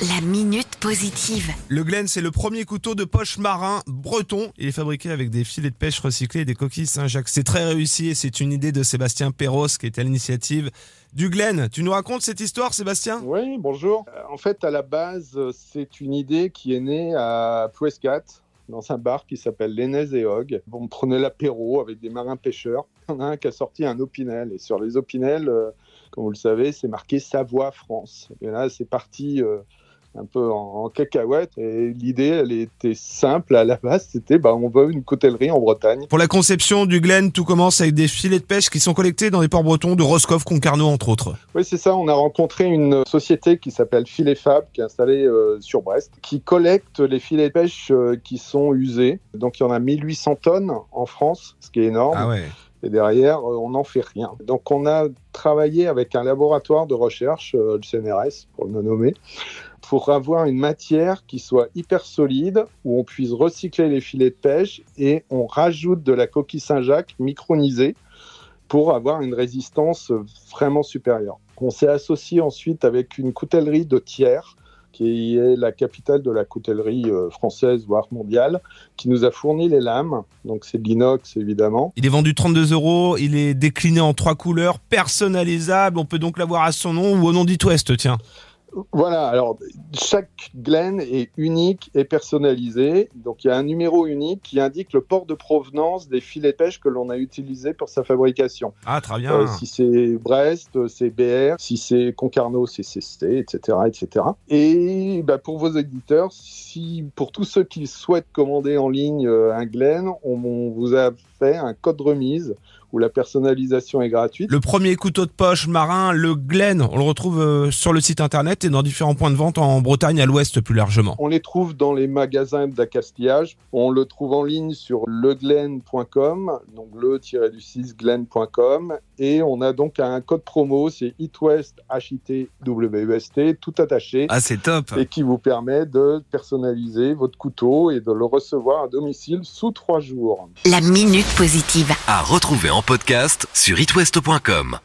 La minute positive. Le Glen, c'est le premier couteau de poche marin breton. Il est fabriqué avec des filets de pêche recyclés et des coquilles Saint-Jacques. C'est très réussi et c'est une idée de Sébastien Perros qui est à l'initiative du Glen. Tu nous racontes cette histoire, Sébastien? Oui, bonjour. Euh, En fait, à la base, c'est une idée qui est née à Plouescat, dans un bar qui s'appelle l'Enez et Hog. On prenait l'apéro avec des marins pêcheurs. Il y en a un qui a sorti un opinel. Et sur les opinels, euh, comme vous le savez, c'est marqué Savoie France. Et là, c'est parti euh, un peu en, en cacahuète. Et l'idée, elle était simple à la base. C'était, bah, on veut une coutellerie en Bretagne. Pour la conception du Glen, tout commence avec des filets de pêche qui sont collectés dans les ports bretons de Roscoff, Concarneau, entre autres. Oui, c'est ça. On a rencontré une société qui s'appelle Filet Fab, qui est installée euh, sur Brest, qui collecte les filets de pêche euh, qui sont usés. Donc, il y en a 1800 tonnes en France, ce qui est énorme. Ah ouais. Et derrière, euh, on n'en fait rien. Donc, on a travaillé avec un laboratoire de recherche, euh, le CNRS, pour le nommer, pour avoir une matière qui soit hyper solide, où on puisse recycler les filets de pêche et on rajoute de la coquille Saint-Jacques micronisée pour avoir une résistance vraiment supérieure. On s'est associé ensuite avec une coutellerie de Thiers, qui est la capitale de la coutellerie euh, française, voire mondiale, qui nous a fourni les lames. Donc c'est de l'inox évidemment. Il est vendu 32 euros, il est décliné en trois couleurs, personnalisable, on peut donc l'avoir à son nom ou au nom d'It West, tiens. Voilà, alors chaque Glen est unique et personnalisé. Donc il y a un numéro unique qui indique le port de provenance des filets de pêche que l'on a utilisés pour sa fabrication. Ah, très bien. Euh, si c'est Brest, c'est BR. Si c'est Concarneau, c'est CC, etc., etc. Et bah, pour vos éditeurs, si pour tous ceux qui souhaitent commander en ligne euh, un Glen, on, on vous a fait un code de remise où la personnalisation est gratuite. Le premier couteau de poche marin, le Glen, on le retrouve euh, sur le site internet et dans différents points de vente en Bretagne, à l'ouest plus largement. On les trouve dans les magasins d'accastillage. On le trouve en ligne sur leglen.com, donc le-du-6 glen.com. Et on a donc un code promo, c'est HitWest, H-I-T-W-S-T, tout attaché. Ah, c'est top. et qui vous permet de personnaliser votre couteau et de le recevoir à domicile sous trois jours. La minute positive. À retrouver en podcast sur itwest.com.